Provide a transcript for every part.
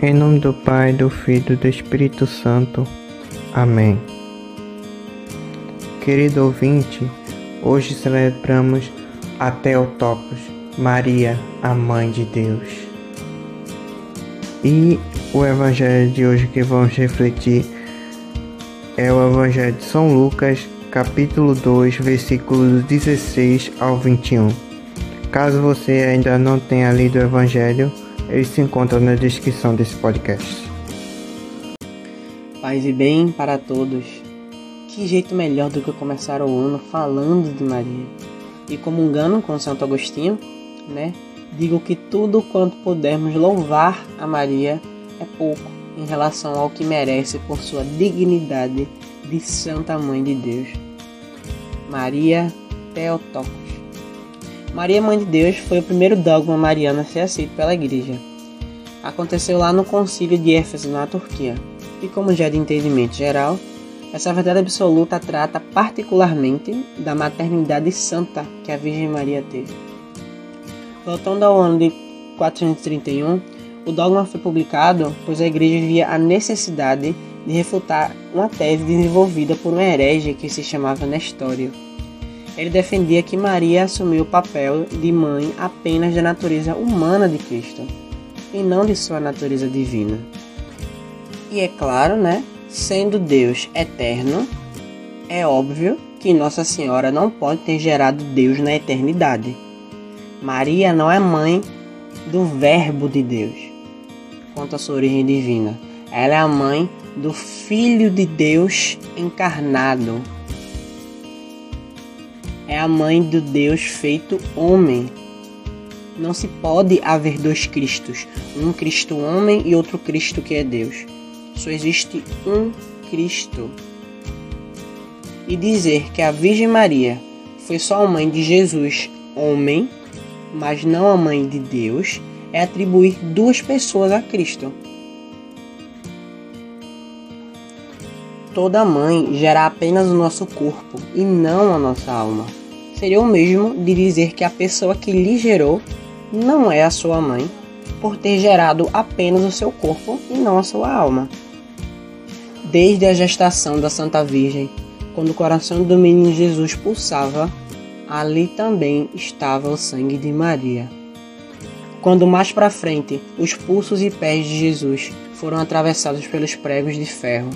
Em nome do Pai, do Filho e do Espírito Santo. Amém. Querido ouvinte, hoje celebramos a Teotocos, Maria, a Mãe de Deus. E o Evangelho de hoje que vamos refletir é o Evangelho de São Lucas, capítulo 2, versículos 16 ao 21. Caso você ainda não tenha lido o Evangelho, ele se encontra na descrição desse podcast. Paz e bem para todos. Que jeito melhor do que começar o ano falando de Maria e comungando com Santo Agostinho, né? Digo que tudo quanto pudermos louvar a Maria é pouco em relação ao que merece por sua dignidade de Santa Mãe de Deus. Maria Teotocos. Maria Mãe de Deus foi o primeiro dogma mariano a ser aceito pela Igreja. Aconteceu lá no Concílio de Éfeso, na Turquia, e como já é de entendimento geral, essa verdade absoluta trata particularmente da maternidade santa que a Virgem Maria teve. Voltando ao ano de 431, o dogma foi publicado pois a igreja via a necessidade de refutar uma tese desenvolvida por um herege que se chamava Nestório. Ele defendia que Maria assumiu o papel de mãe apenas da natureza humana de Cristo e não de sua natureza divina. E é claro, né, sendo Deus eterno, é óbvio que Nossa Senhora não pode ter gerado Deus na eternidade. Maria não é mãe do Verbo de Deus, quanto à sua origem divina. Ela é a mãe do Filho de Deus encarnado. É a mãe do Deus feito homem. Não se pode haver dois Cristos, um Cristo homem e outro Cristo que é Deus. Só existe um Cristo. E dizer que a Virgem Maria foi só a mãe de Jesus, homem, mas não a mãe de Deus, é atribuir duas pessoas a Cristo. Toda mãe gera apenas o nosso corpo e não a nossa alma. Seria o mesmo de dizer que a pessoa que lhe gerou não é a sua mãe, por ter gerado apenas o seu corpo e não a sua alma. Desde a gestação da Santa Virgem, quando o coração do menino Jesus pulsava, ali também estava o sangue de Maria. Quando mais para frente os pulsos e pés de Jesus foram atravessados pelos pregos de ferro,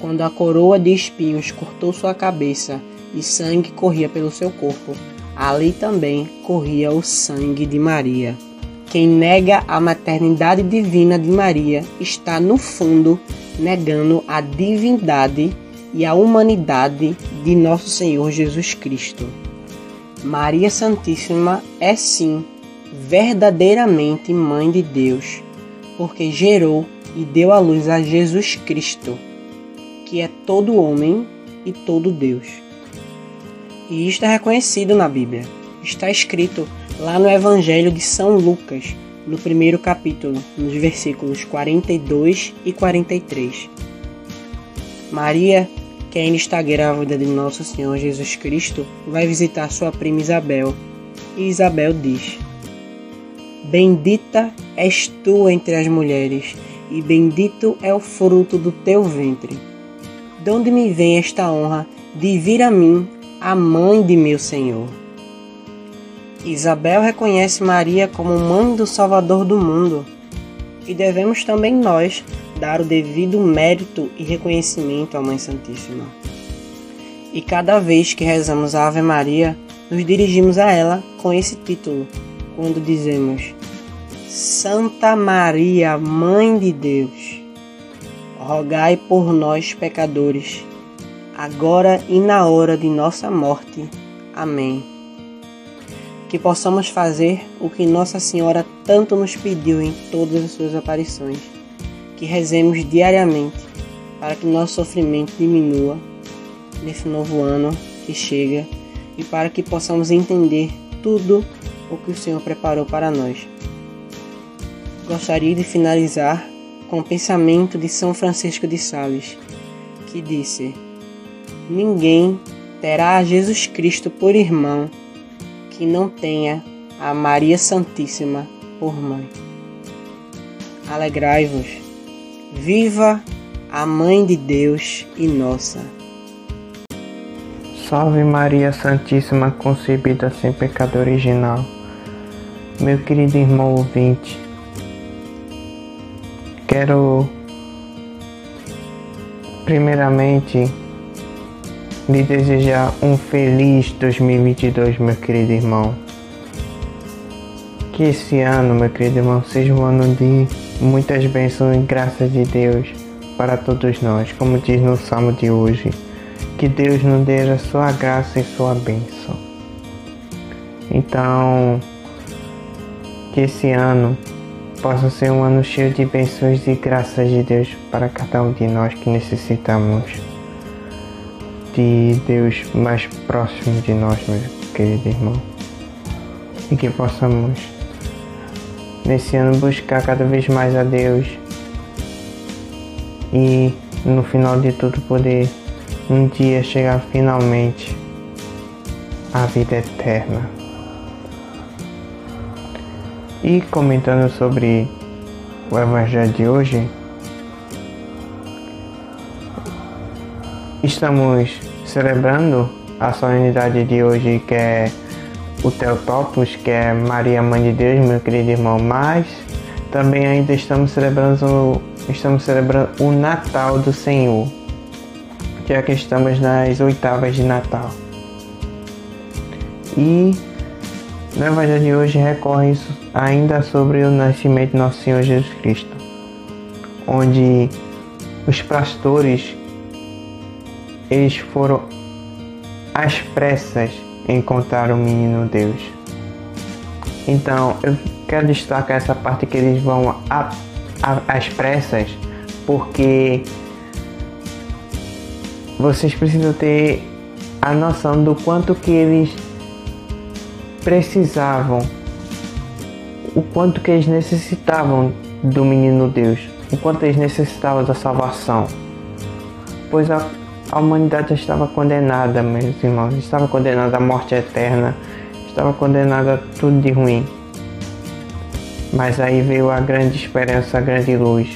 quando a coroa de espinhos cortou sua cabeça e sangue corria pelo seu corpo, ali também corria o sangue de Maria. Quem nega a maternidade divina de Maria está, no fundo, negando a divindade e a humanidade de nosso Senhor Jesus Cristo. Maria Santíssima é sim verdadeiramente Mãe de Deus, porque gerou e deu à luz a Jesus Cristo, que é todo homem e todo Deus. E isto é reconhecido na Bíblia. Está escrito lá no Evangelho de São Lucas, no primeiro capítulo, nos versículos 42 e 43. Maria, que ainda está grávida de Nosso Senhor Jesus Cristo, vai visitar sua prima Isabel. E Isabel diz: Bendita és tu entre as mulheres, e bendito é o fruto do teu ventre. De onde me vem esta honra de vir a mim, a mãe de meu Senhor? Isabel reconhece Maria como mãe do Salvador do mundo, e devemos também nós dar o devido mérito e reconhecimento à Mãe Santíssima. E cada vez que rezamos a Ave Maria, nos dirigimos a ela com esse título, quando dizemos: Santa Maria, Mãe de Deus, rogai por nós, pecadores, agora e na hora de nossa morte. Amém. Que possamos fazer o que Nossa Senhora tanto nos pediu em todas as suas aparições. Que rezemos diariamente para que nosso sofrimento diminua nesse novo ano que chega e para que possamos entender tudo o que o Senhor preparou para nós. Gostaria de finalizar com o pensamento de São Francisco de Sales, que disse: Ninguém terá a Jesus Cristo por irmão que não tenha a Maria Santíssima por mãe. Alegrai-vos Viva a Mãe de Deus e nossa! Salve Maria Santíssima concebida sem pecado original. Meu querido irmão ouvinte, quero primeiramente lhe desejar um feliz 2022, meu querido irmão. Que esse ano, meu querido irmão, seja um ano de muitas bênçãos e graças de Deus para todos nós, como diz no salmo de hoje. Que Deus nos dê a sua graça e sua bênção. Então, que esse ano possa ser um ano cheio de bênçãos e graças de Deus para cada um de nós que necessitamos de Deus mais próximo de nós, meu querido irmão. E que possamos, nesse ano, buscar cada vez mais a Deus e no final de tudo poder um dia chegar finalmente à vida eterna. E comentando sobre o Evangelho de hoje, estamos celebrando a solenidade de hoje que é o Teotopos, que é Maria Mãe de Deus, meu querido irmão, mas também ainda estamos celebrando, estamos celebrando o Natal do Senhor, já que estamos nas oitavas de Natal. E no Evangelho de hoje recorre ainda sobre o nascimento de nosso Senhor Jesus Cristo, onde os pastores eles foram às pressas encontrar o menino Deus. Então eu quero destacar essa parte que eles vão a, a, às pressas, porque vocês precisam ter a noção do quanto que eles precisavam, o quanto que eles necessitavam do menino Deus, o quanto eles necessitavam da salvação. Pois a, a humanidade já estava condenada, meus irmãos, estava condenada à morte eterna, estava condenada a tudo de ruim. Mas aí veio a grande esperança, a grande luz,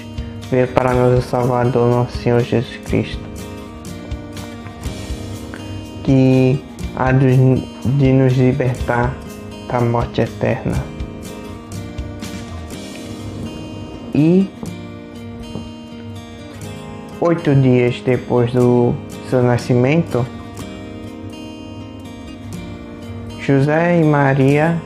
veio para nós o Salvador, nosso Senhor Jesus Cristo. Que há de nos libertar da morte eterna. E oito dias depois do seu nascimento, José e Maria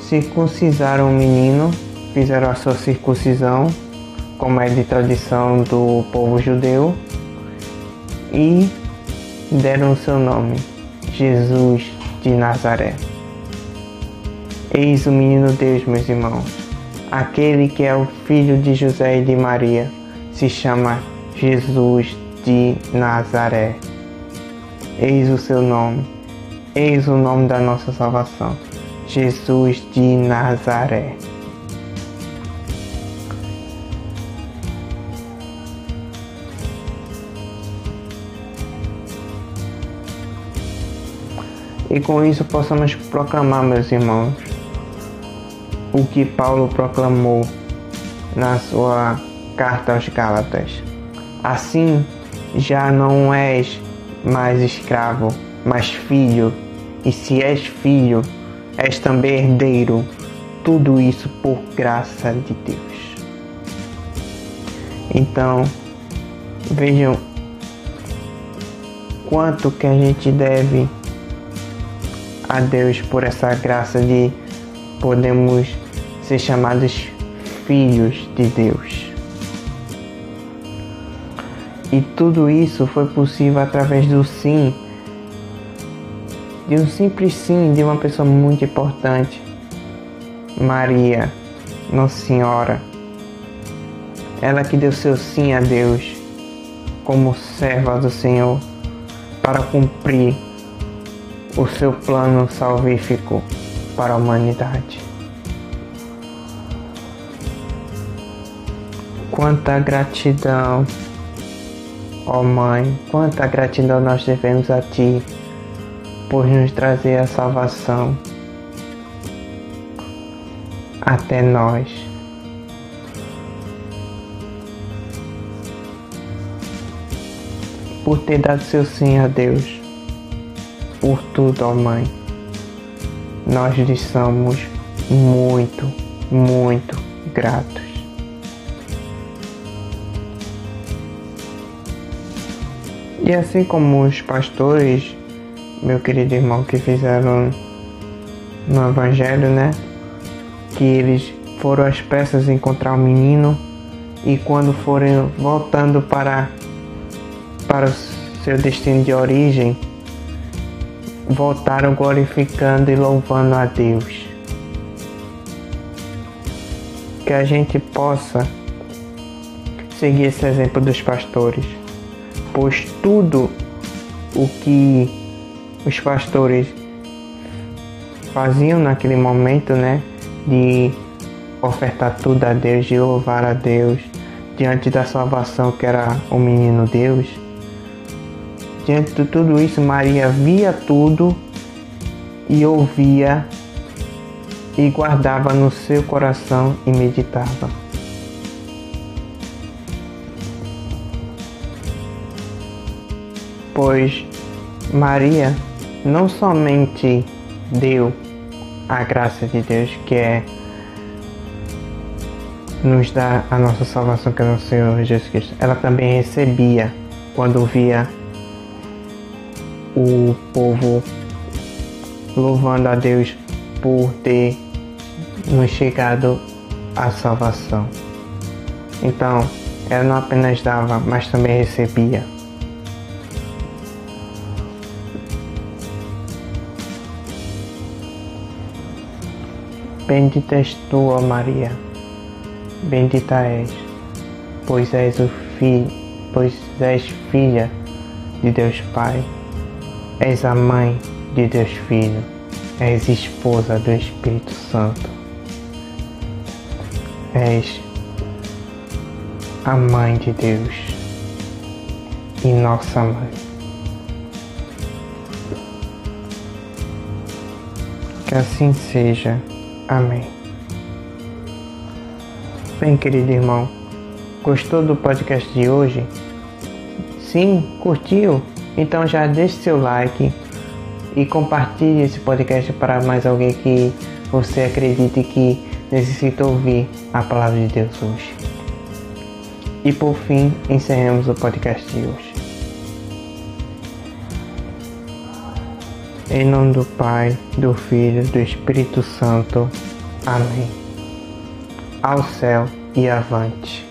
circuncisaram o menino, fizeram a sua circuncisão, como é de tradição do povo judeu, e deram o seu nome, Jesus de Nazaré. Eis o menino Deus, meus irmãos, aquele que é o filho de José e de Maria, se chama Jesus de Nazaré. Eis o seu nome, eis o nome da nossa salvação, Jesus de Nazaré. e com isso possamos proclamar, meus irmãos, o que Paulo proclamou na sua carta aos Gálatas. Assim, já não és mais escravo, mas filho, e se és filho, és também herdeiro, tudo isso por graça de Deus. Então, vejam quanto que a gente deve a Deus por essa graça de podemos ser chamados filhos de Deus. E tudo isso foi possível através do sim, de um simples sim de uma pessoa muito importante, Maria, Nossa Senhora. Ela que deu seu sim a Deus como serva do Senhor para cumprir o seu plano salvífico para a humanidade. Quanta gratidão, Ó oh Mãe, quanta gratidão nós devemos a Ti por nos trazer a salvação até nós. Por ter dado seu sim a Deus, por tudo, ó oh Mãe, nós lhe somos muito, muito gratos. E assim como os pastores, meu querido irmão, que fizeram no Evangelho, né? Que eles foram às peças encontrar o menino e quando forem voltando para, para o seu destino de origem, voltaram glorificando e louvando a Deus. Que a gente possa seguir esse exemplo dos pastores, pois tudo o que os pastores faziam naquele momento, né, de ofertar tudo a Deus, de louvar a Deus, diante da salvação que era o menino Deus. Diante de tudo isso, Maria via tudo e ouvia e guardava no seu coração e meditava. Pois Maria não somente deu a graça de Deus que é nos dar a nossa salvação que é nosso Senhor Jesus Cristo. Ela também recebia quando via o povo louvando a Deus por ter nos chegado a salvação. Então, ela não apenas dava, mas também recebia. Bendita és tu, ó Maria, bendita és, pois és o filho, pois és filha de Deus Pai, és a mãe de Deus Filho, és esposa do Espírito Santo, és a mãe de Deus e nossa mãe. Que assim seja. Amém. Bem, querido irmão, gostou do podcast de hoje? Sim, curtiu? Então já deixe seu like e compartilhe esse podcast para mais alguém que você acredite que necessita ouvir a palavra de Deus hoje. E por fim, encerramos o podcast de hoje. Em nome do Pai, do Filho, do Espírito Santo. Amém. Ao céu e avante.